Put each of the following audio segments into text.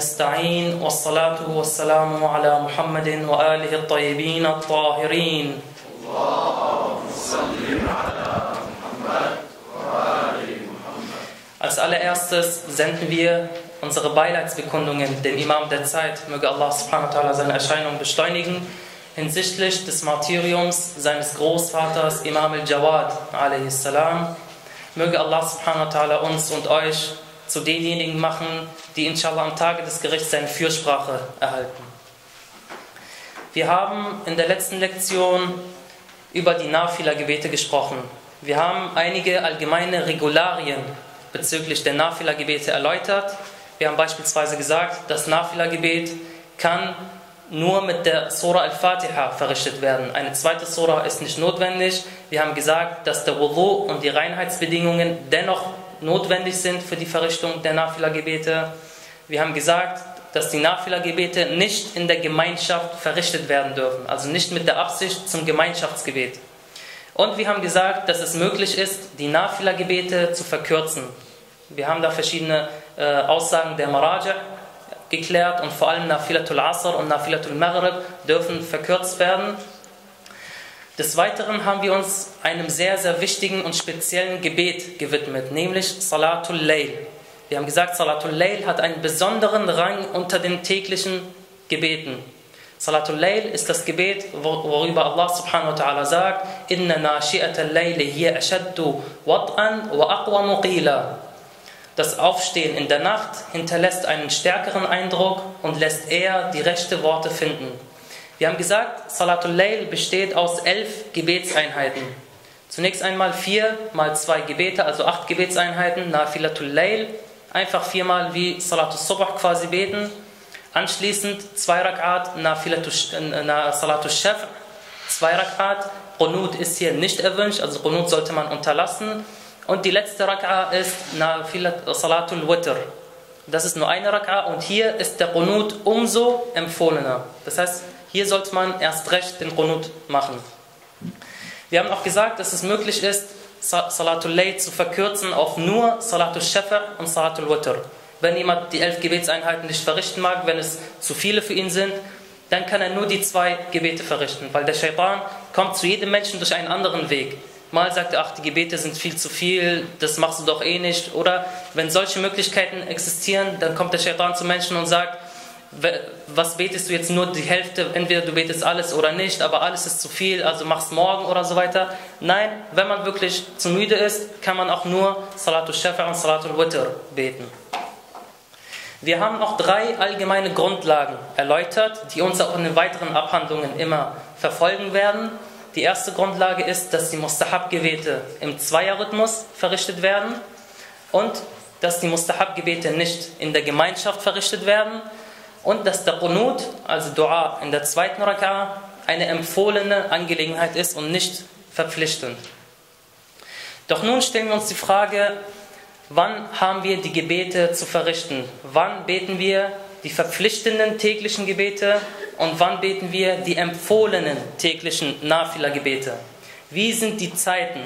وبه نستعين والصلاة والسلام على محمد وآله الطيبين الطاهرين Als allererstes senden wir unsere Beileidsbekundungen dem Imam der Zeit, möge Allah subhanahu wa ta'ala seine Erscheinung beschleunigen, hinsichtlich des Martyriums seines Großvaters Imam al-Jawad a.s. Möge Allah subhanahu wa ta'ala uns und euch zu denjenigen machen, die inshallah am Tage des Gerichts seine Fürsprache erhalten. Wir haben in der letzten Lektion über die Nafila-Gebete gesprochen. Wir haben einige allgemeine Regularien bezüglich der Nafila-Gebete erläutert. Wir haben beispielsweise gesagt, das Nafila-Gebet kann nur mit der Surah Al-Fatiha verrichtet werden. Eine zweite Surah ist nicht notwendig. Wir haben gesagt, dass der Wudu und die Reinheitsbedingungen dennoch notwendig sind für die Verrichtung der Nafila-Gebete. Wir haben gesagt, dass die Nafila-Gebete nicht in der Gemeinschaft verrichtet werden dürfen, also nicht mit der Absicht zum Gemeinschaftsgebet. Und wir haben gesagt, dass es möglich ist, die Nafila-Gebete zu verkürzen. Wir haben da verschiedene äh, Aussagen der Maraja geklärt und vor allem Nafilatul Asr und Nafilatul Maghrib dürfen verkürzt werden. Des Weiteren haben wir uns einem sehr, sehr wichtigen und speziellen Gebet gewidmet, nämlich Salatul Layl. Wir haben gesagt, Salatul Layl hat einen besonderen Rang unter den täglichen Gebeten. Salatul Layl ist das Gebet, worüber Allah subhanahu wa ta'ala sagt, Inna nashi'atal layli hiya ashaddu wat'an wa aqwamu qila. Das Aufstehen in der Nacht hinterlässt einen stärkeren Eindruck und lässt eher die rechten Worte finden. Wir haben gesagt, Salatul Layl besteht aus elf Gebetseinheiten. Zunächst einmal vier mal zwei Gebete, also acht Gebetseinheiten, Nafilatul Layl, einfach viermal wie Salatul Subh quasi beten. Anschließend zwei Rakat, Salatul Shaf, zwei Rakat. Qunut ist hier nicht erwünscht, also Qunut sollte man unterlassen. Und die letzte Rak'a ist Salatul Witr. Das ist nur eine Rak'a und hier ist der Qunut umso empfohlener. Das heißt, hier sollte man erst recht den Qunut machen. Wir haben auch gesagt, dass es möglich ist, Salatul Layl zu verkürzen auf nur Salatul Shafa und Salatul Witr. Wenn jemand die elf Gebetseinheiten nicht verrichten mag, wenn es zu viele für ihn sind, dann kann er nur die zwei Gebete verrichten, weil der Shaitan kommt zu jedem Menschen durch einen anderen Weg. Mal sagt er, ach, die Gebete sind viel zu viel, das machst du doch eh nicht. Oder wenn solche Möglichkeiten existieren, dann kommt der Shaitan zu Menschen und sagt, was betest du jetzt nur die Hälfte, entweder du betest alles oder nicht, aber alles ist zu viel, also machst morgen oder so weiter. Nein, wenn man wirklich zu müde ist, kann man auch nur Salatul Shafa und Salatul Witr beten. Wir haben auch drei allgemeine Grundlagen erläutert, die uns auch in den weiteren Abhandlungen immer verfolgen werden. Die erste Grundlage ist, dass die Mustahab-Gebete im Zweierrhythmus verrichtet werden und dass die Mustahab-Gebete nicht in der Gemeinschaft verrichtet werden und dass der Qunut, also Dua in der zweiten Raka, eine empfohlene Angelegenheit ist und nicht verpflichtend. Doch nun stellen wir uns die Frage, wann haben wir die Gebete zu verrichten? Wann beten wir die verpflichtenden täglichen Gebete und wann beten wir die empfohlenen täglichen Nafila-Gebete? Wie sind die Zeiten?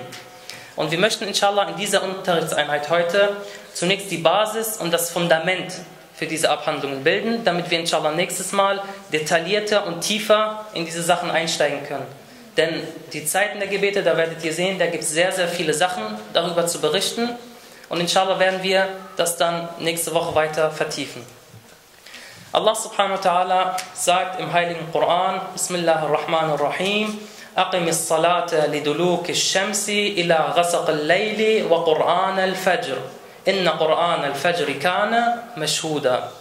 Und wir möchten inshallah in dieser Unterrichtseinheit heute zunächst die Basis und das Fundament für diese Abhandlungen bilden, damit wir inshallah nächstes Mal detaillierter und tiefer in diese Sachen einsteigen können. Denn die Zeiten der Gebete, da werdet ihr sehen, da gibt es sehr, sehr viele Sachen darüber zu berichten. Und inshallah werden wir das dann nächste Woche weiter vertiefen. Allah subhanahu wa ta'ala sagt im heiligen Koran, Bismillahirrahmanirrahim, أقم الصلاة لدلوك الشمس إلى غسق الليل وقرآن الفجر Inna Quran al-Fajr kana mashhuda.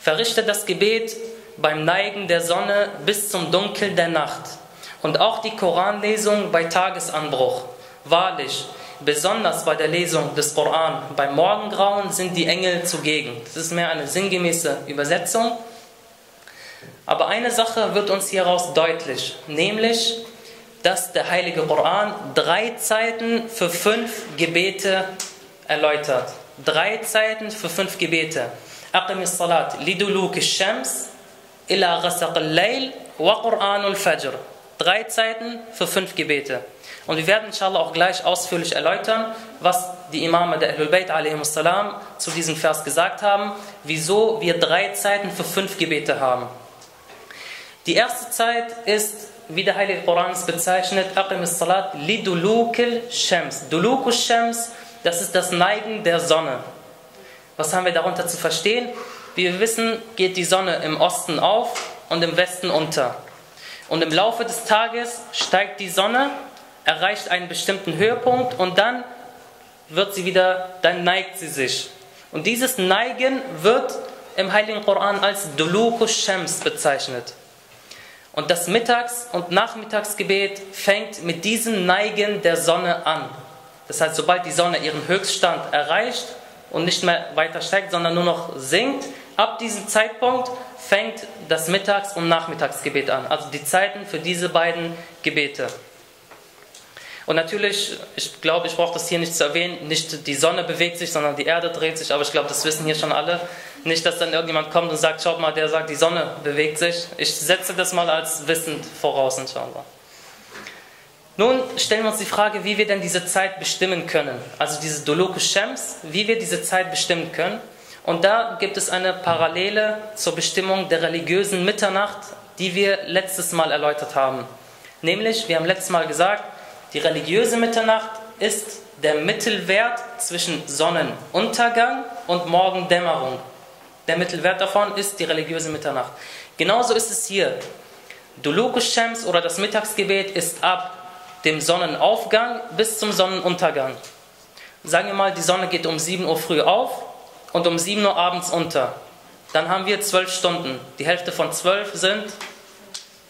Verrichte das Gebet beim Neigen der Sonne bis zum Dunkel der Nacht und auch die Koranlesung bei Tagesanbruch. Wahrlich, besonders bei der Lesung des Koran beim Morgengrauen sind die Engel zugegen. Das ist mehr eine sinngemäße Übersetzung. Aber eine Sache wird uns hieraus deutlich, nämlich, dass der heilige Koran drei Zeiten für fünf Gebete erläutert. Drei Zeiten für fünf Gebete. أقم الصلاة لدلوك الشمس إلى غسق الليل وقرآن الفجر drei Zeiten für fünf Gebete. Und wir werden inshallah auch gleich ausführlich erläutern, was die Imame der Ahlul Bayt salam zu diesem Vers gesagt haben, wieso wir drei Zeiten für fünf Gebete haben. Die erste Zeit ist, wie der Heilige Koran es bezeichnet, Aqim salat lidulukil shams. Dulukul shams, das ist das Neigen der Sonne. Was haben wir darunter zu verstehen? Wie wir wissen, geht die Sonne im Osten auf und im Westen unter. Und im Laufe des Tages steigt die Sonne erreicht einen bestimmten Höhepunkt und dann wird sie wieder, dann neigt sie sich. Und dieses Neigen wird im Heiligen Koran als Dulukus Shams bezeichnet. Und das Mittags- und Nachmittagsgebet fängt mit diesem Neigen der Sonne an. Das heißt, sobald die Sonne ihren Höchststand erreicht und nicht mehr weiter steigt, sondern nur noch sinkt, ab diesem Zeitpunkt fängt das Mittags- und Nachmittagsgebet an. Also die Zeiten für diese beiden Gebete. Und natürlich, ich glaube, ich brauche das hier nicht zu erwähnen, nicht die Sonne bewegt sich, sondern die Erde dreht sich, aber ich glaube, das wissen hier schon alle. Nicht, dass dann irgendjemand kommt und sagt, schaut mal, der sagt, die Sonne bewegt sich. Ich setze das mal als wissend voraus, inshallah. Nun stellen wir uns die Frage, wie wir denn diese Zeit bestimmen können. Also diese Dolokus Shems, wie wir diese Zeit bestimmen können. Und da gibt es eine Parallele zur Bestimmung der religiösen Mitternacht, die wir letztes Mal erläutert haben. Nämlich, wir haben letztes Mal gesagt, die religiöse Mitternacht ist der Mittelwert zwischen Sonnenuntergang und Morgendämmerung. Der Mittelwert davon ist die religiöse Mitternacht. Genauso ist es hier. Dulukus Shems oder das Mittagsgebet ist ab dem Sonnenaufgang bis zum Sonnenuntergang. Sagen wir mal, die Sonne geht um 7 Uhr früh auf und um 7 Uhr abends unter. Dann haben wir 12 Stunden. Die Hälfte von 12 sind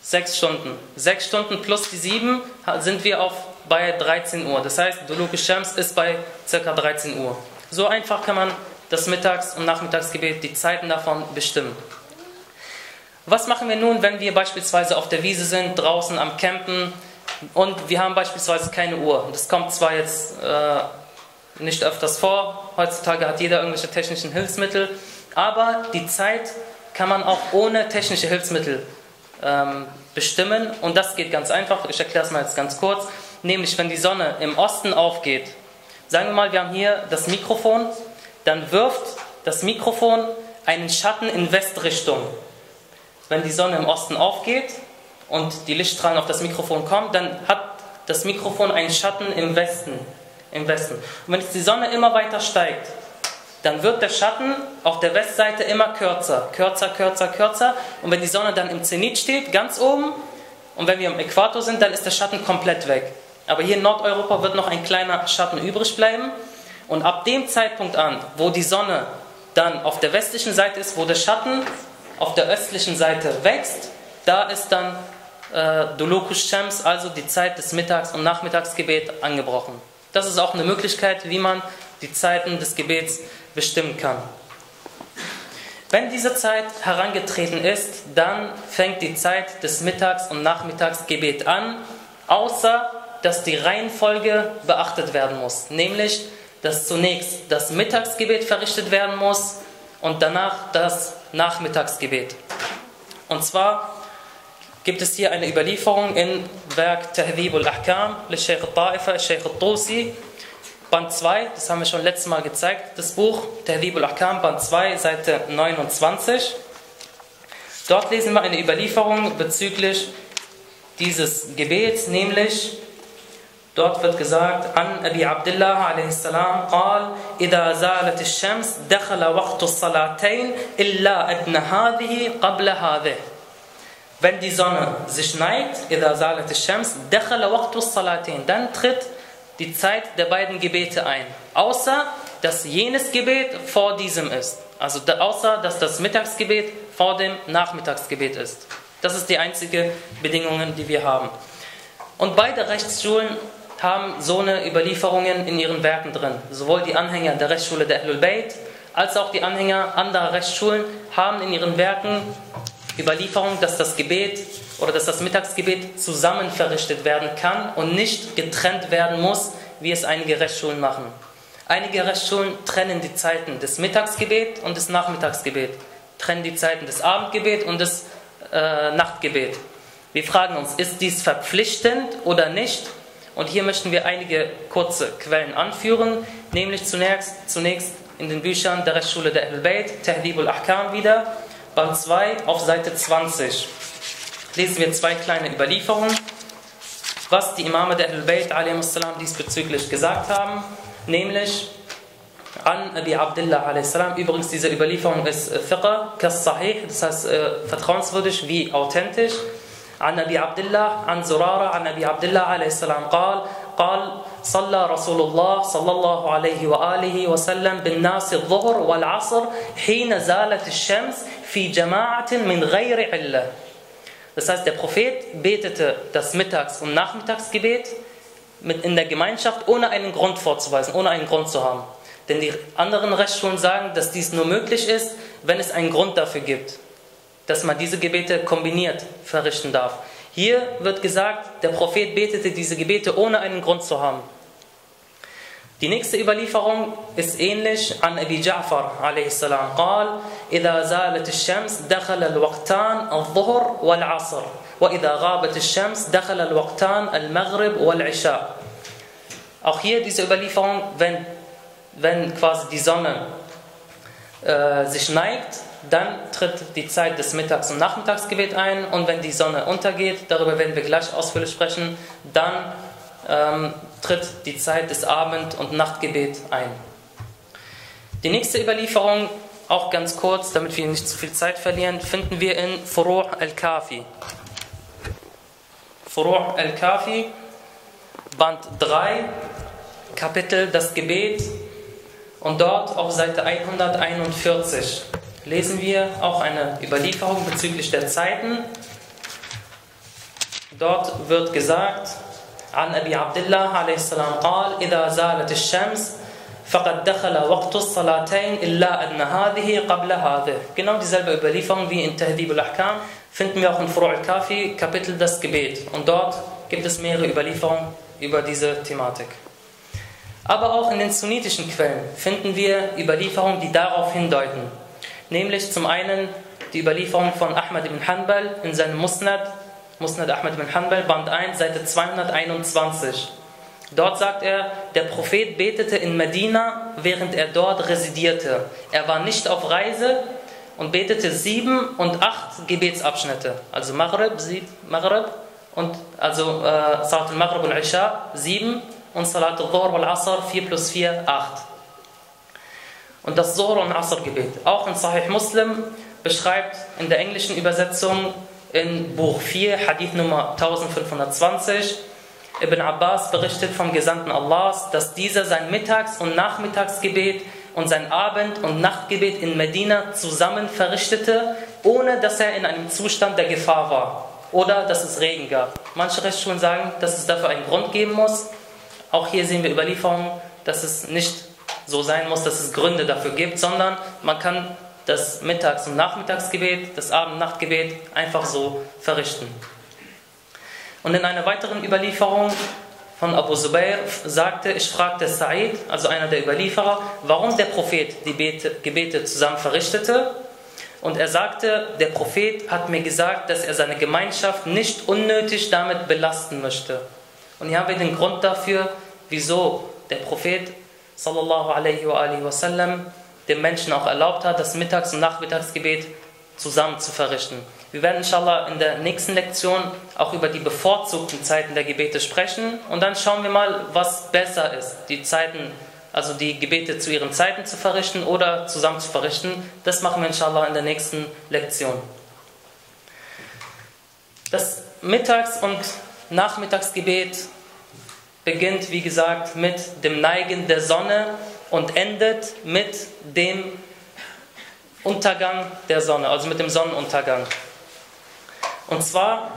6 Stunden. 6 Stunden plus die 7 sind wir auf bei 13 Uhr. Das heißt, Duluk Shams ist bei ca. 13 Uhr. So einfach kann man das Mittags- und Nachmittagsgebet, die Zeiten davon bestimmen. Was machen wir nun, wenn wir beispielsweise auf der Wiese sind, draußen am Campen und wir haben beispielsweise keine Uhr? Das kommt zwar jetzt äh, nicht öfters vor, heutzutage hat jeder irgendwelche technischen Hilfsmittel, aber die Zeit kann man auch ohne technische Hilfsmittel ähm, bestimmen und das geht ganz einfach. Ich erkläre es mal jetzt ganz kurz nämlich wenn die Sonne im Osten aufgeht, sagen wir mal, wir haben hier das Mikrofon, dann wirft das Mikrofon einen Schatten in Westrichtung. Wenn die Sonne im Osten aufgeht und die Lichtstrahlen auf das Mikrofon kommen, dann hat das Mikrofon einen Schatten im Westen. Im Westen. Und wenn jetzt die Sonne immer weiter steigt, dann wird der Schatten auf der Westseite immer kürzer, kürzer, kürzer, kürzer. Und wenn die Sonne dann im Zenit steht, ganz oben, und wenn wir am Äquator sind, dann ist der Schatten komplett weg. Aber hier in Nordeuropa wird noch ein kleiner Schatten übrig bleiben. Und ab dem Zeitpunkt an, wo die Sonne dann auf der westlichen Seite ist, wo der Schatten auf der östlichen Seite wächst, da ist dann Dulukus Shams, also die Zeit des Mittags- und Nachmittagsgebets, angebrochen. Das ist auch eine Möglichkeit, wie man die Zeiten des Gebets bestimmen kann. Wenn diese Zeit herangetreten ist, dann fängt die Zeit des Mittags- und Nachmittagsgebet an, außer dass die Reihenfolge beachtet werden muss. Nämlich, dass zunächst das Mittagsgebet verrichtet werden muss und danach das Nachmittagsgebet. Und zwar gibt es hier eine Überlieferung in Werk Tahdhib al-Ahkam, Sheikh al-Ta'ifa, Sheikh al-Tusi, Band 2, das haben wir schon letztes Mal gezeigt, das Buch Tahdhib al-Ahkam, Band 2, Seite 29. Dort lesen wir eine Überlieferung bezüglich dieses Gebets, nämlich Dort wird gesagt, an Abi Abdullah a.s. قال إذا زالت الشمس دخل وقت الصلاتين إلا أدنى هذه قبل هذه Wenn die Sonne sich neigt, إذا زالت الشمس دخل وقت الصلاتين dann tritt die Zeit der beiden Gebete ein. Außer, dass jenes Gebet vor diesem ist. Also außer, dass das Mittagsgebet vor dem Nachmittagsgebet ist. Das ist die einzige Bedingung, die wir haben. Und beide Rechtsschulen haben so eine Überlieferungen in ihren Werken drin. Sowohl die Anhänger der Rechtsschule der Ahlul Bayt als auch die Anhänger anderer Rechtsschulen haben in ihren Werken Überlieferungen, dass das Gebet oder dass das Mittagsgebet zusammen verrichtet werden kann und nicht getrennt werden muss, wie es einige Rechtsschulen machen. Einige Rechtsschulen trennen die Zeiten des Mittagsgebet und des Nachmittagsgebet, trennen die Zeiten des Abendgebet und des äh, Nachtgebet. Wir fragen uns, ist dies verpflichtend oder nicht? Und hier möchten wir einige kurze Quellen anführen, nämlich zunächst, zunächst in den Büchern der Rechtsschule der Ahl-Bayt, Tahdib al-Ahkam wieder, Band 2 auf Seite 20. Lesen wir zwei kleine Überlieferungen, was die Imame der Ahl-Bayt diesbezüglich gesagt haben, nämlich an Abi Abdullah a.s. Übrigens, diese Überlieferung ist äh, Fiqh, kas sahih, das heißt äh, vertrauenswürdig wie authentisch. عن ابي عبد الله عن زراره عن عليه السلام قال قال صلى رسول الله صلى الله عليه واله وسلم بالناس الظهر والعصر حين زالت الشمس Das heißt, der Prophet betete das Mittags- und Nachmittagsgebet in der Gemeinschaft, ohne einen Grund vorzuweisen, ohne einen Grund zu haben. Denn die anderen Rechtsschulen sagen, dass dies nur möglich ist, wenn es einen Grund dafür gibt, dass man diese Gebete kombiniert verrichten darf. Hier wird gesagt, der Prophet betete diese Gebete ohne einen Grund zu haben. Die nächste Überlieferung ist ähnlich an Abi Ja'far a.s. قال إذا زالت الشمس دخل الوقتان الظهر والعصر وإذا غابت الشمس دخل الوقتان المغرب والعشاء Auch hier diese Überlieferung, wenn wenn quasi die Sonne äh, sich neigt, dann tritt die Zeit des Mittags- und Nachmittagsgebet ein und wenn die Sonne untergeht, darüber werden wir gleich ausführlich sprechen, dann ähm, tritt die Zeit des Abend- und Nachtgebet ein. Die nächste Überlieferung, auch ganz kurz, damit wir nicht zu viel Zeit verlieren, finden wir in Furu' al-Kafi. Furu' al-Kafi, Band 3, Kapitel Das Gebet und dort auf Seite 141 lesen wir auch eine Überlieferung bezüglich der Zeiten. Dort wird gesagt, عن أبي عبد الله عليه السلام قال إذا زالت الشمس فقد دخل وقت الصلاتين إلا أن هذه قبل هذه Genau dieselbe Überlieferung wie in Tahdib al-Ahkam finden wir auch in Furu' al-Kafi, Kapitel das Gebet. Und dort gibt es mehrere Überlieferungen über diese Thematik. Aber auch in den sunnitischen Quellen finden wir Überlieferungen, die darauf hindeuten. Nämlich zum einen die Überlieferung von Ahmad ibn Hanbal in seinem Musnad, Musnad Ahmad ibn Hanbal, Band 1, Seite 221. Dort sagt er, der Prophet betete in Medina, während er dort residierte. Er war nicht auf Reise und betete sieben und acht Gebetsabschnitte. Also Maghrib, Maghrib und also äh, Salat al-Maghrib und Isha, sieben und Salat al-Dhuhr wal Asr 4 plus 4, 8. Und das Zuhr und Asr Gebet. Auch in Sahih Muslim beschreibt in der englischen Übersetzung in Buch 4, Hadith Nummer 1520, Ibn Abbas berichtet vom Gesandten Allahs, dass dieser sein Mittags- und Nachmittagsgebet und sein Abend- und Nachtgebet in Medina zusammen verrichtete, ohne dass er in einem Zustand der Gefahr war oder dass es Regen gab. Manche Rechtsschulen sagen, dass es dafür einen Grund geben muss, auch hier sehen wir Überlieferungen, dass es nicht so sein muss, dass es Gründe dafür gibt, sondern man kann das Mittags- und Nachmittagsgebet, das Abend-Nachtgebet einfach so verrichten. Und in einer weiteren Überlieferung von Abu Zubair sagte, ich fragte Sa'id, also einer der Überlieferer, warum der Prophet die Bete, Gebete zusammen verrichtete. Und er sagte, der Prophet hat mir gesagt, dass er seine Gemeinschaft nicht unnötig damit belasten möchte. Und hier haben wir den Grund dafür, wieso der Prophet sallallahu alaihi wa wasallam den Menschen auch erlaubt hat, das Mittags- und Nachmittagsgebet zusammen zu verrichten. Wir werden inshallah in der nächsten Lektion auch über die bevorzugten Zeiten der Gebete sprechen und dann schauen wir mal, was besser ist, die Zeiten, also die Gebete zu ihren Zeiten zu verrichten oder zusammen zu verrichten. Das machen wir inshallah in der nächsten Lektion. Das Mittags- und Nachmittagsgebet beginnt, wie gesagt, mit dem Neigen der Sonne und endet mit dem Untergang der Sonne, also mit dem Sonnenuntergang. Und zwar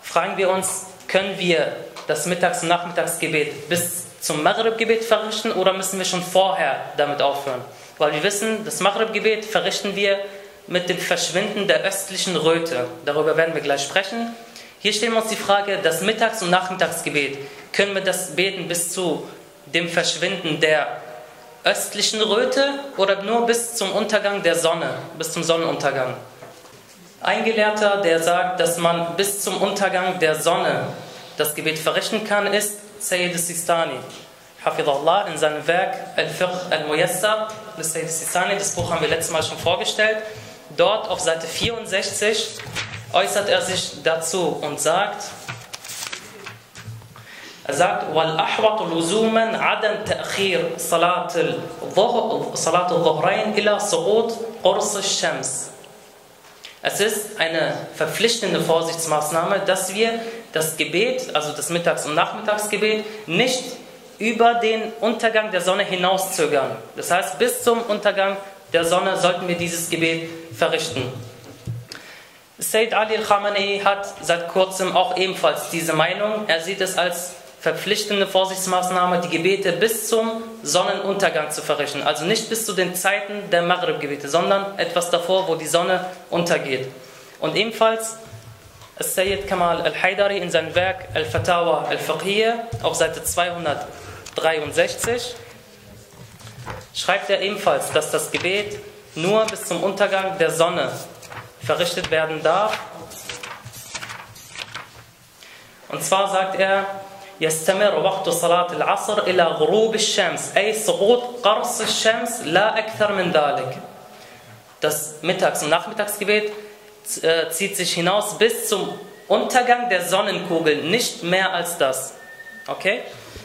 fragen wir uns, können wir das Mittags- und Nachmittagsgebet bis zum Maghrib-Gebet verrichten oder müssen wir schon vorher damit aufhören? Weil wir wissen, das Maghrib-Gebet verrichten wir mit dem Verschwinden der östlichen Röte. Darüber werden wir gleich sprechen. Hier stellen wir uns die Frage, das Mittags- und Nachmittagsgebet, können wir das beten bis zu dem Verschwinden der östlichen Röte oder nur bis zum Untergang der Sonne, bis zum Sonnenuntergang? Ein Gelehrter, der sagt, dass man bis zum Untergang der Sonne das Gebet verrichten kann, ist Sayyid Sistani. Hafidullah in seinem Werk Al-Fiqh al-Muyassar des Sayyid Sistani, das Buch haben wir letztes Mal schon vorgestellt. Dort auf Seite 64 äußert er sich dazu und sagt, er sagt, وَالْأَحْوَطُ لُزُومًا عَدَمْ تَأْخِيرِ صَلَاةِ الظُّهْرَيْنِ إِلَى سُقُوطِ قُرْصِ الشَّمْسِ Es ist eine verpflichtende Vorsichtsmaßnahme, dass wir das Gebet, also das Mittags- und Nachmittagsgebet, nicht über den Untergang der Sonne hinauszögern. Das heißt, bis zum Untergang der Sonne sollten wir dieses Gebet verrichten. Sayyid Ali al-Khamenei hat seit kurzem auch ebenfalls diese Meinung. Er sieht es als verpflichtende Vorsichtsmaßnahme, die Gebete bis zum Sonnenuntergang zu verrichten. Also nicht bis zu den Zeiten der Maghrib-Gebete, sondern etwas davor, wo die Sonne untergeht. Und ebenfalls Sayyid Kamal al-Haidari in seinem Werk Al-Fatawa al-Fiqhiyya auf Seite 263 schreibt er ebenfalls, dass das Gebet nur bis zum Untergang der Sonne verrichtet werden darf. Und zwar sagt er, يستمر وقت صلاة العصر إلى غروب الشمس أي سقوط قرص الشمس لا أكثر من ذلك Das Mittags- und Nachmittagsgebet äh, zieht sich hinaus bis zum Untergang der Sonnenkugel, nicht mehr als das. Okay?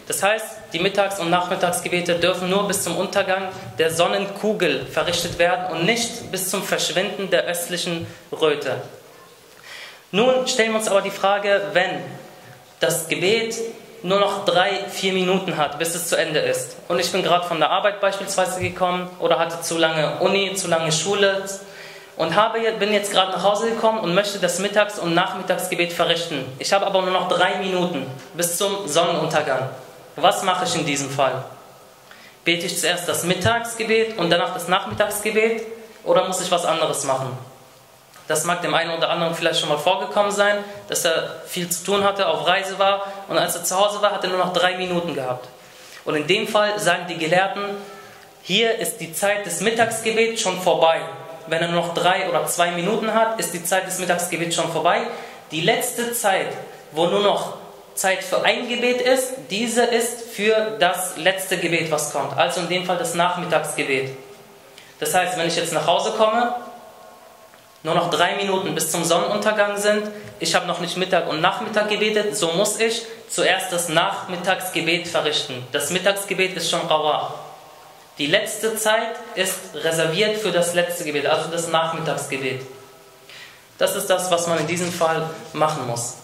Das heißt, die Mittags- und Nachmittagsgebete dürfen nur bis zum Untergang der Sonnenkugel verrichtet werden und nicht bis zum Verschwinden der östlichen Röte. Nun stellen wir uns aber die Frage, wenn das Gebet nur noch drei, vier Minuten hat, bis es zu Ende ist. Und ich bin gerade von der Arbeit beispielsweise gekommen oder hatte zu lange Uni, zu lange Schule und habe, bin jetzt gerade nach Hause gekommen und möchte das Mittags- und Nachmittagsgebet verrichten. Ich habe aber nur noch drei Minuten bis zum Sonnenuntergang. Was mache ich in diesem Fall? Bete ich zuerst das Mittagsgebet und danach das Nachmittagsgebet oder muss ich was anderes machen? Das mag dem einen oder anderen vielleicht schon mal vorgekommen sein, dass er viel zu tun hatte, auf Reise war und als er zu Hause war, hat er nur noch drei Minuten gehabt. Und in dem Fall sagen die Gelehrten, hier ist die Zeit des Mittagsgebets schon vorbei. Wenn er nur noch drei oder zwei Minuten hat, ist die Zeit des Mittagsgebets schon vorbei. Die letzte Zeit, wo nur noch Zeit für ein Gebet ist, diese ist für das letzte Gebet, was kommt. Also in dem Fall das Nachmittagsgebet. Das heißt, wenn ich jetzt nach Hause komme nur noch drei Minuten bis zum Sonnenuntergang sind, ich habe noch nicht Mittag und Nachmittag gebetet, so muss ich zuerst das Nachmittagsgebet verrichten. Das Mittagsgebet ist schon Rawa. Die letzte Zeit ist reserviert für das letzte Gebet, also das Nachmittagsgebet. Das ist das, was man in diesem Fall machen muss.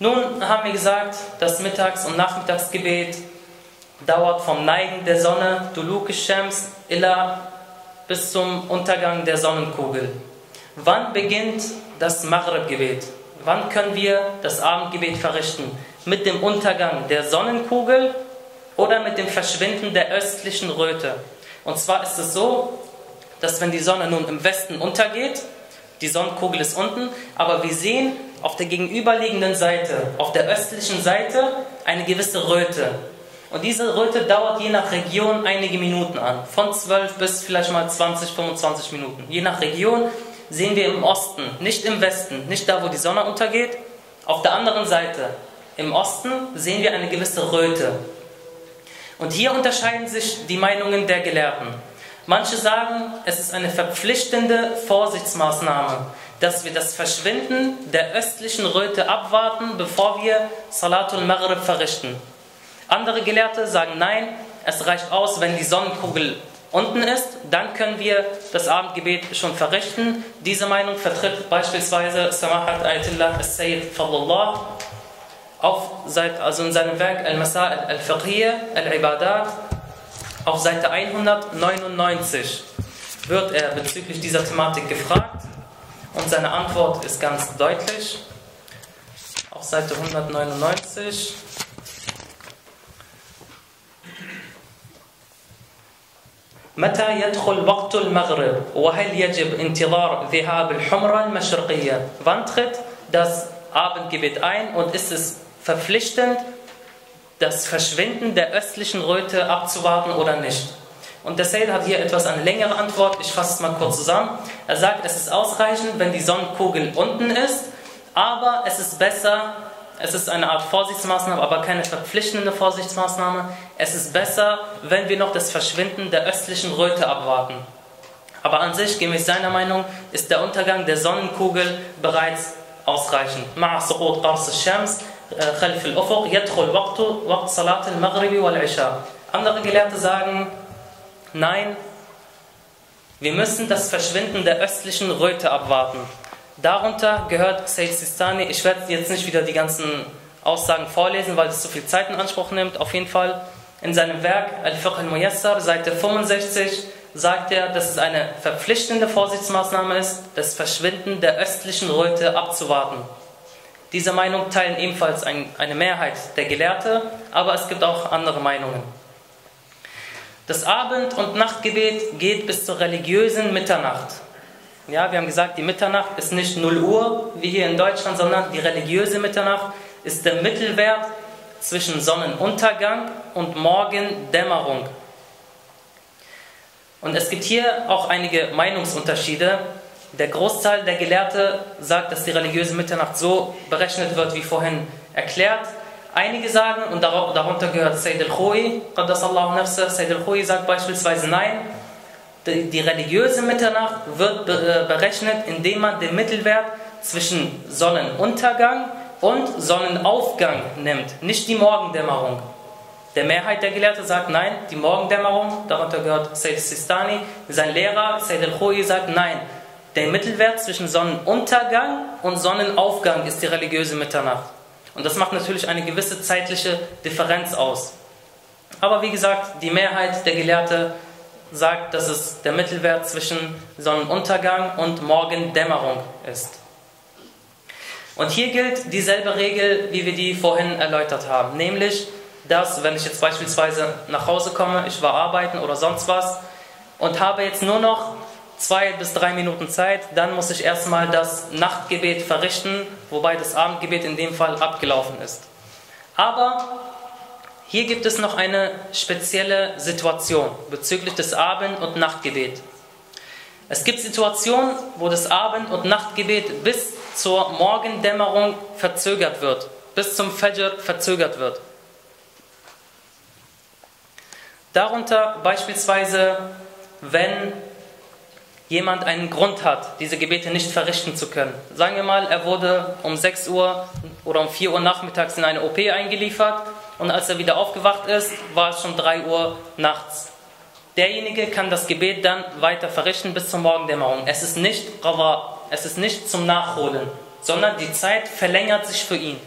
Nun haben wir gesagt, das Mittags- und Nachmittagsgebet dauert vom Neigen der Sonne, Duluk Shams, illa bis zum Untergang der Sonnenkugel. Wann beginnt das Maghrib-Gebet? Wann können wir das Abendgebet verrichten? Mit dem Untergang der Sonnenkugel oder mit dem Verschwinden der östlichen Röte? Und zwar ist es so, dass wenn die Sonne nun im Westen untergeht, die Sonnenkugel ist unten, aber wir sehen auf der gegenüberliegenden Seite, auf der östlichen Seite, eine gewisse Röte. Und diese Röte dauert je nach Region einige Minuten an. Von 12 bis vielleicht mal 20, 25 Minuten. Je nach Region sehen wir im Osten, nicht im Westen, nicht da, wo die Sonne untergeht. Auf der anderen Seite, im Osten, sehen wir eine gewisse Röte. Und hier unterscheiden sich die Meinungen der Gelehrten. Manche sagen, es ist eine verpflichtende Vorsichtsmaßnahme, dass wir das Verschwinden der östlichen Röte abwarten, bevor wir Salatul Maghrib verrichten. Andere Gelehrte sagen nein, es reicht aus, wenn die Sonnenkugel unten ist, dann können wir das Abendgebet schon verrichten. Diese Meinung vertritt beispielsweise Samahat Ayatollah al-Sayyid Fadlullah auf also in seinem Werk Al-Masail al-Fiqhiyya al-Ibadat auf Seite 199 wird er bezüglich dieser Thematik gefragt und seine Antwort ist ganz deutlich. Auf Seite 199 متى يدخل وقت المغرب وهل يجب انتظار ذهاب الحمرة المشرقية Wann tritt das Abendgebet ein und ist es verpflichtend, das Verschwinden der östlichen Röte abzuwarten oder nicht? Und der Sayyid hat hier etwas eine längere Antwort. Ich fasse es mal kurz zusammen. Er sagt, es ist ausreichend, wenn die Sonnenkugel unten ist, aber es ist besser, es ist eine Art Vorsichtsmaßnahme, aber keine verpflichtende Vorsichtsmaßnahme. Es ist besser, wenn wir noch das Verschwinden der östlichen Röte abwarten. Aber an sich, gemäß seiner Meinung, ist der Untergang der Sonnenkugel bereits ausreichend. مع سقوط قرص الشمس خلف الأفق يدخل وقت وقت صلاة المغرب والعشاء. Andere Gelehrte sagen, nein, wir müssen das Verschwinden der östlichen Röte abwarten. Darunter gehört Sayyid Sistani, ich werde jetzt nicht wieder die ganzen Aussagen vorlesen, weil das zu viel Zeit in Anspruch nimmt. Auf jeden Fall in seinem Werk Al-Fiqh al-Muyassar, Seite 65, sagt er, dass es eine verpflichtende Vorsichtsmaßnahme ist, das Verschwinden der östlichen Röte abzuwarten. Diese Meinung teilen ebenfalls ein, eine Mehrheit der Gelehrte, aber es gibt auch andere Meinungen. Das Abend- und Nachtgebet geht bis zur religiösen Mitternacht. Ja, wir haben gesagt, die Mitternacht ist nicht 0 Uhr wie hier in Deutschland, sondern die religiöse Mitternacht ist der Mittelwert zwischen Sonnenuntergang und Morgendämmerung. Und es gibt hier auch einige Meinungsunterschiede. Der Großteil der Gelehrte sagt, dass die religiöse Mitternacht so berechnet wird, wie vorhin erklärt. Einige sagen, und darunter gehört Sayyid al-Khoi, Sayyid al-Khoi sagt beispielsweise nein, die, die religiöse Mitternacht wird äh, berechnet, indem man den Mittelwert zwischen Sonnenuntergang und Sonnenaufgang nimmt, nicht die Morgendämmerung. Der Mehrheit der Gelehrten sagt nein, die Morgendämmerung, darunter gehört Sayyid Sistani, sein Lehrer Sayyid al-Khoi sagt nein, der Mittelwert zwischen Sonnenuntergang und Sonnenaufgang ist die religiöse Mitternacht. Und das macht natürlich eine gewisse zeitliche Differenz aus. Aber wie gesagt, die Mehrheit der Gelehrten sagt, dass es der Mittelwert zwischen Sonnenuntergang und Morgendämmerung ist. Und hier gilt dieselbe Regel, wie wir die vorhin erläutert haben, nämlich, dass wenn ich jetzt beispielsweise nach Hause komme, ich war arbeiten oder sonst was und habe jetzt nur noch zwei bis drei Minuten Zeit, dann muss ich erstmal das Nachtgebet verrichten, wobei das Abendgebet in dem Fall abgelaufen ist. Aber hier gibt es noch eine spezielle Situation bezüglich des Abend- und Nachtgebet. Es gibt Situationen, wo das Abend- und Nachtgebet bis zur Morgendämmerung verzögert wird, bis zum Fajr verzögert wird. Darunter beispielsweise, wenn jemand einen Grund hat, diese Gebete nicht verrichten zu können. Sagen wir mal, er wurde um 6 Uhr oder um 4 Uhr nachmittags in eine OP eingeliefert und als er wieder aufgewacht ist, war es schon 3 Uhr nachts. Derjenige kann das Gebet dann weiter verrichten bis zur Morgendämmerung. Es ist nicht es ist nicht zum Nachholen, sondern die Zeit verlängert sich für ihn.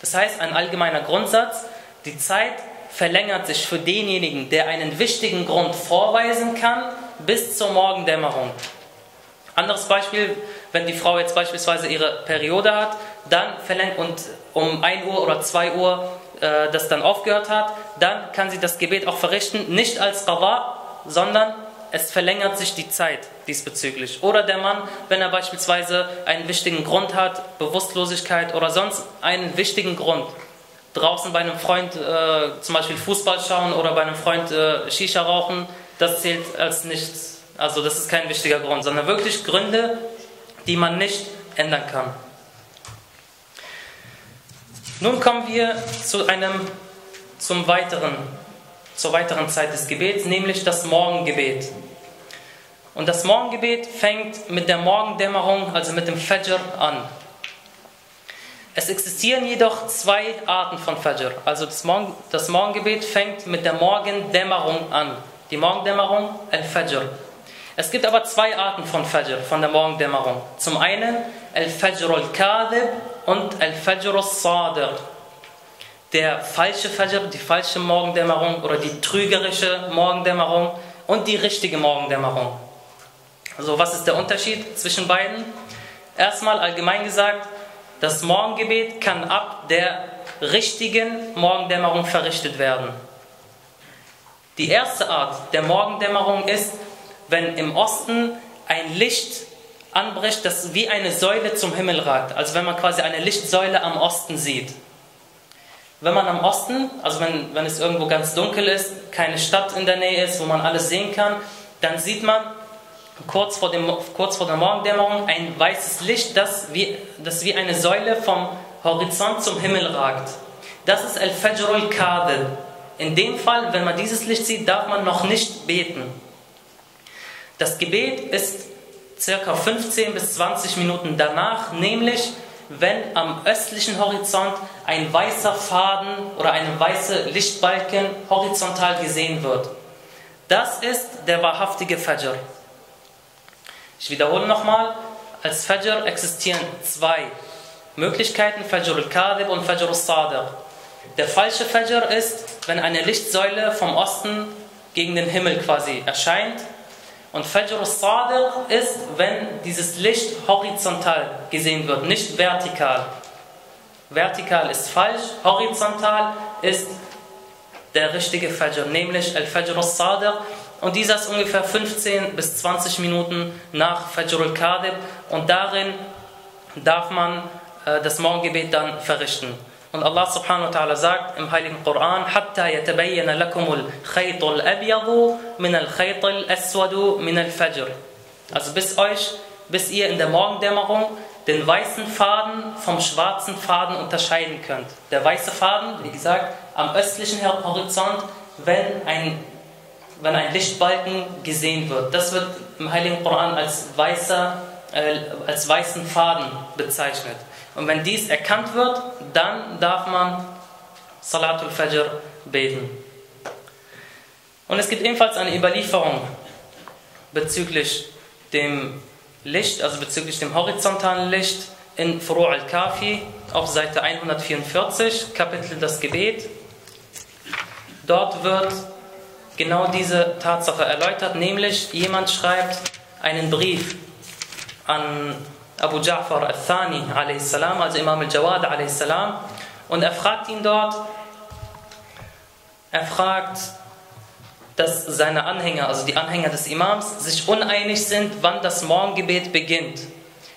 Das heißt, ein allgemeiner Grundsatz, die Zeit verlängert sich für denjenigen, der einen wichtigen Grund vorweisen kann, bis zur Morgendämmerung. Anderes Beispiel, wenn die Frau jetzt beispielsweise ihre Periode hat, dann verlängert und um 1 Uhr oder 2 Uhr äh, das dann aufgehört hat, dann kann sie das Gebet auch verrichten, nicht als Qadha, sondern es verlängert sich die Zeit diesbezüglich. Oder der Mann, wenn er beispielsweise einen wichtigen Grund hat, Bewusstlosigkeit oder sonst einen wichtigen Grund, draußen bei einem Freund äh, zum Beispiel Fußball schauen oder bei einem Freund äh, Shisha rauchen, das zählt als nichts. Also das ist kein wichtiger Grund, sondern wirklich Gründe, die man nicht ändern kann. Nun kommen wir zu einem, zum weiteren, zur weiteren Zeit des Gebets, nämlich das Morgengebet. Und das Morgengebet fängt mit der Morgendämmerung, also mit dem Fajr an. Es existieren jedoch zwei Arten von Fajr. Also das, Morgen, das Morgengebet fängt mit der Morgendämmerung an. Die Morgendämmerung, Al-Fajr. Es gibt aber zwei Arten von Fajr, von der Morgendämmerung. Zum einen Al-Fajr al-Kadhib und Al-Fajr al-Sadir. Der falsche Fajr, die falsche Morgendämmerung oder die trügerische Morgendämmerung und die richtige Morgendämmerung. Also was ist der Unterschied zwischen beiden? Erstmal allgemein gesagt, das Morgengebet kann ab der richtigen Morgendämmerung verrichtet werden. Die erste Art der Morgendämmerung ist, wenn im Osten ein Licht anbricht, das wie eine Säule zum Himmel ragt, also wenn man quasi eine Lichtsäule am Osten sieht. Wenn man am Osten, also wenn, wenn es irgendwo ganz dunkel ist, keine Stadt in der Nähe ist, wo man alles sehen kann, dann sieht man kurz vor, dem, kurz vor der Morgendämmerung ein weißes Licht, das wie, das wie eine Säule vom Horizont zum Himmel ragt. Das ist Al-Fajr al-Kadil. In dem Fall, wenn man dieses Licht sieht, darf man noch nicht beten. Das Gebet ist circa 15 bis 20 Minuten danach, nämlich wenn am östlichen Horizont ein weißer Faden oder eine weiße Lichtbalken horizontal gesehen wird. Das ist der wahrhaftige Fajr. Ich wiederhole nochmal, als Fajr existieren zwei Möglichkeiten, Fajr al-Kadib und Fajr al-Sadiq. Der falsche Fajr ist, wenn eine Lichtsäule vom Osten gegen den Himmel quasi erscheint. Und Fajr al-Sadiq ist, wenn dieses Licht horizontal gesehen wird, nicht vertikal. Vertikal ist falsch, horizontal ist der richtige Fajr, nämlich Al-Fajr al-Sadiq. Und dieser ist ungefähr 15 bis 20 Minuten nach Fajr al-Kadib. Und darin darf man äh, das Morgengebet dann verrichten. Und Allah subhanahu wa ta'ala sagt im Heiligen Koran, Hatta yatabayyana lakumul khaytul abyadu min al khaytul aswadu min al fajr. Also bis euch, bis ihr in der Morgendämmerung den weißen Faden vom schwarzen Faden unterscheiden könnt. Der weiße Faden, wie gesagt, am östlichen Horizont, wenn ein, wenn ein Lichtbalken gesehen wird. Das wird im Heiligen Koran als, weißer, äh, als weißen Faden bezeichnet. Und wenn dies erkannt wird, dann darf man Salatul Fajr beten. Und es gibt ebenfalls eine Überlieferung bezüglich dem Licht, also bezüglich dem horizontalen Licht in Furu' al-Kafi auf Seite 144, Kapitel das Gebet. Dort wird genau diese Tatsache erläutert, nämlich jemand schreibt einen Brief an Abu Ja'far al-Thani also Imam al-Jawad und er fragt ihn dort, er fragt, dass seine Anhänger, also die Anhänger des Imams, sich uneinig sind, wann das Morgengebet beginnt.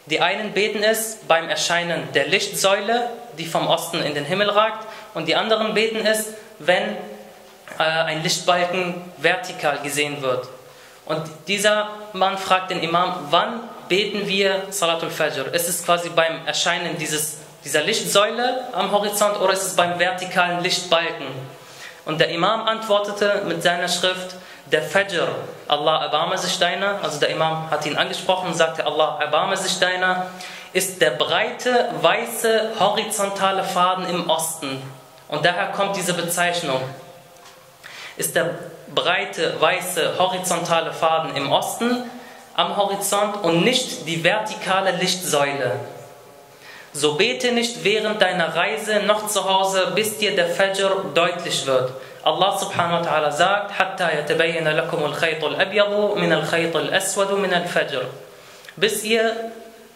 Die einen beten es beim Erscheinen der Lichtsäule, die vom Osten in den Himmel ragt, und die anderen beten es, wenn äh, ein Lichtbalken vertikal gesehen wird. Und dieser Mann fragt den Imam, wann beten wir Salatul Fajr? Ist es quasi beim Erscheinen dieses, dieser Lichtsäule am Horizont oder ist es beim vertikalen Lichtbalken? Und der Imam antwortete mit seiner Schrift, der Fajr, Allah erbarme sich deiner, also der Imam hat ihn angesprochen und sagte, Allah erbarme sich deiner, ist der breite, weiße, horizontale Faden im Osten. Und daher kommt diese Bezeichnung. Ist der breite, weiße, horizontale Faden im Osten am Horizont und nicht die vertikale Lichtsäule. So bete nicht während deiner Reise noch zu Hause, bis dir der Fajr deutlich wird. Allah subhanahu wa ta'ala sagt, حَتَّى يَتَبَيَّنَ لَكُمُ الْخَيْطُ الْأَبْيَضُ مِنَ الْخَيْطِ الْأَسْوَدُ مِنَ الْفَجْرِ Bis ihr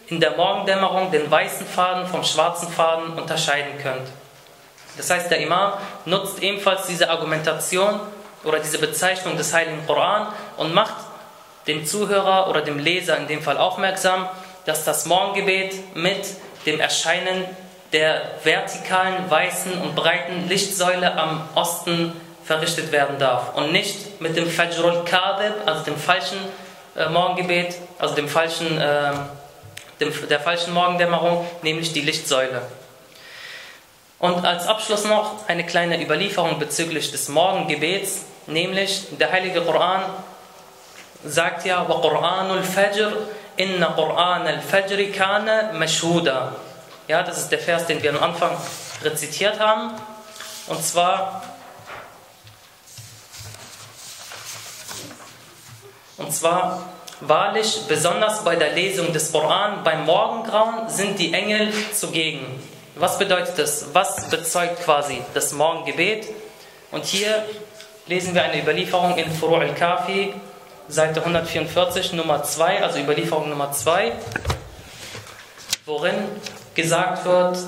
in der Morgendämmerung den weißen Faden vom schwarzen Faden unterscheiden könnt. Das heißt, der Imam nutzt ebenfalls diese Argumentation oder diese Bezeichnung des Heiligen Koran und macht dem Zuhörer oder dem Leser in dem Fall aufmerksam, dass das Morgengebet mit dem Erscheinen der vertikalen, weißen und breiten Lichtsäule am Osten verrichtet werden darf und nicht mit dem Fajrul Kadib, also dem falschen äh, Morgengebet, also dem falschen, äh, dem, der falschen Morgendämmerung, nämlich die Lichtsäule. Und als Abschluss noch eine kleine Überlieferung bezüglich des Morgengebets, nämlich der Heilige Koran sagt ja, وَقُرْآنُ الْفَجْرِ إِنَّ قُرْآنَ الْفَجْرِ كَانَ مَشْهُودًا Ja, das ist der Vers, den wir am Anfang rezitiert haben. Und zwar, und zwar, wahrlich, besonders bei der Lesung des Koran, beim Morgengrauen sind die Engel zugegen. Was bedeutet das? Was bezeugt quasi das Morgengebet? Und hier lesen wir eine Überlieferung in Furu' al-Kafi, Seite 144, Nummer 2, also Überlieferung Nummer 2, worin gesagt wird,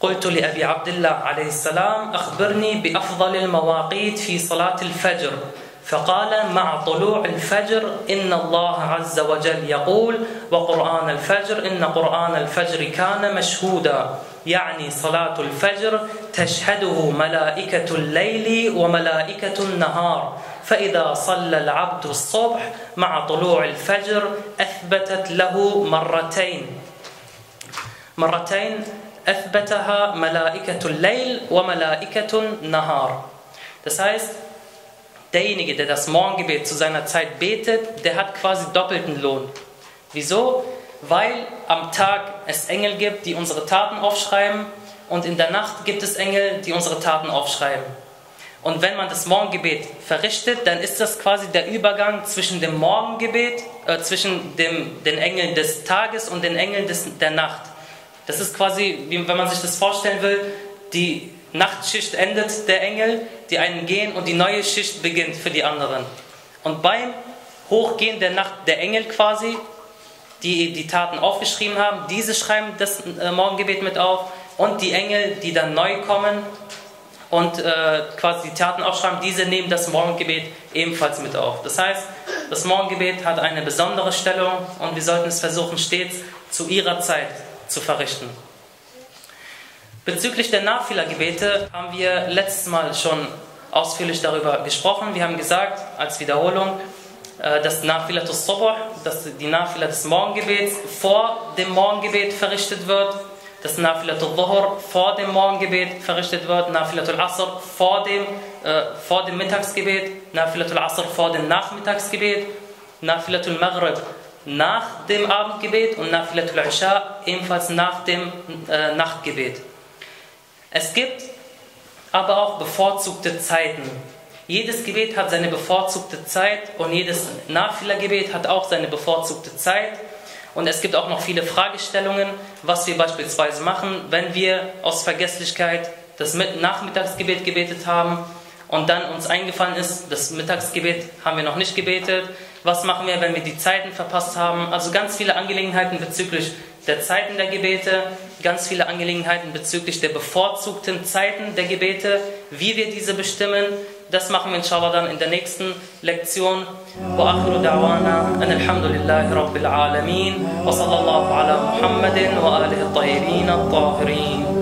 قلت لأبي عبد الله عليه السلام أخبرني بأفضل المواقيت في صلاة الفجر. فقال مع طلوع الفجر إن الله عز وجل يقول وقرآن الفجر إن قرآن الفجر كان مشهودا. يعني صلاة الفجر تشهده ملائكة الليل وملائكة النهار. فإذا صلى العبد الصبح مع طلوع الفجر أثبتت له مرتين مرتين أثبتها ملائكة الليل وملائكة النهار Das heißt, derjenige, der das Morgengebet zu seiner Zeit betet, der hat quasi doppelten Lohn. Wieso? Weil am Tag es Engel gibt, die unsere Taten aufschreiben und in der Nacht gibt es Engel, die unsere Taten aufschreiben. Und wenn man das Morgengebet verrichtet, dann ist das quasi der Übergang zwischen dem Morgengebet, äh, zwischen dem, den Engeln des Tages und den Engeln des, der Nacht. Das ist quasi, wie, wenn man sich das vorstellen will, die Nachtschicht endet der Engel, die einen gehen und die neue Schicht beginnt für die anderen. Und beim Hochgehen der Nacht der Engel quasi, die die Taten aufgeschrieben haben, diese schreiben das äh, Morgengebet mit auf und die Engel, die dann neu kommen und äh, quasi die Taten aufschreiben, diese nehmen das Morgengebet ebenfalls mit auf. Das heißt, das Morgengebet hat eine besondere Stellung und wir sollten es versuchen, stets zu ihrer Zeit zu verrichten. Bezüglich der Nafila-Gebete haben wir letztes Mal schon ausführlich darüber gesprochen. Wir haben gesagt, als Wiederholung, äh, dass dass die Nafila des Morgengebets vor dem Morgengebet verrichtet wird, dass Nafilatul Dhuhr vor dem Morgengebet verrichtet wird, Nafilatul Asr vor dem, äh, vor dem Mittagsgebet, Nafilatul Asr vor dem Nachmittagsgebet, Nafilatul Maghrib nach dem Abendgebet und Nafilatul Isha ebenfalls nach dem äh, Nachtgebet. Es gibt aber auch bevorzugte Zeiten. Jedes Gebet hat seine bevorzugte Zeit und jedes Nafila-Gebet hat auch seine bevorzugte Zeit. Und es gibt auch noch viele Fragestellungen, was wir beispielsweise machen, wenn wir aus Vergesslichkeit das Nachmittagsgebet gebetet haben und dann uns eingefallen ist, das Mittagsgebet haben wir noch nicht gebetet. Was machen wir, wenn wir die Zeiten verpasst haben? Also ganz viele Angelegenheiten bezüglich der Zeiten der Gebete, ganz viele Angelegenheiten bezüglich der bevorzugten Zeiten der Gebete, wie wir diese bestimmen. Das machen wir inshallah dann in der nächsten Lektion. وآخر دعوانا أن الحمد لله رب العالمين وصلى الله على محمد وآله الطيبين الطاهرين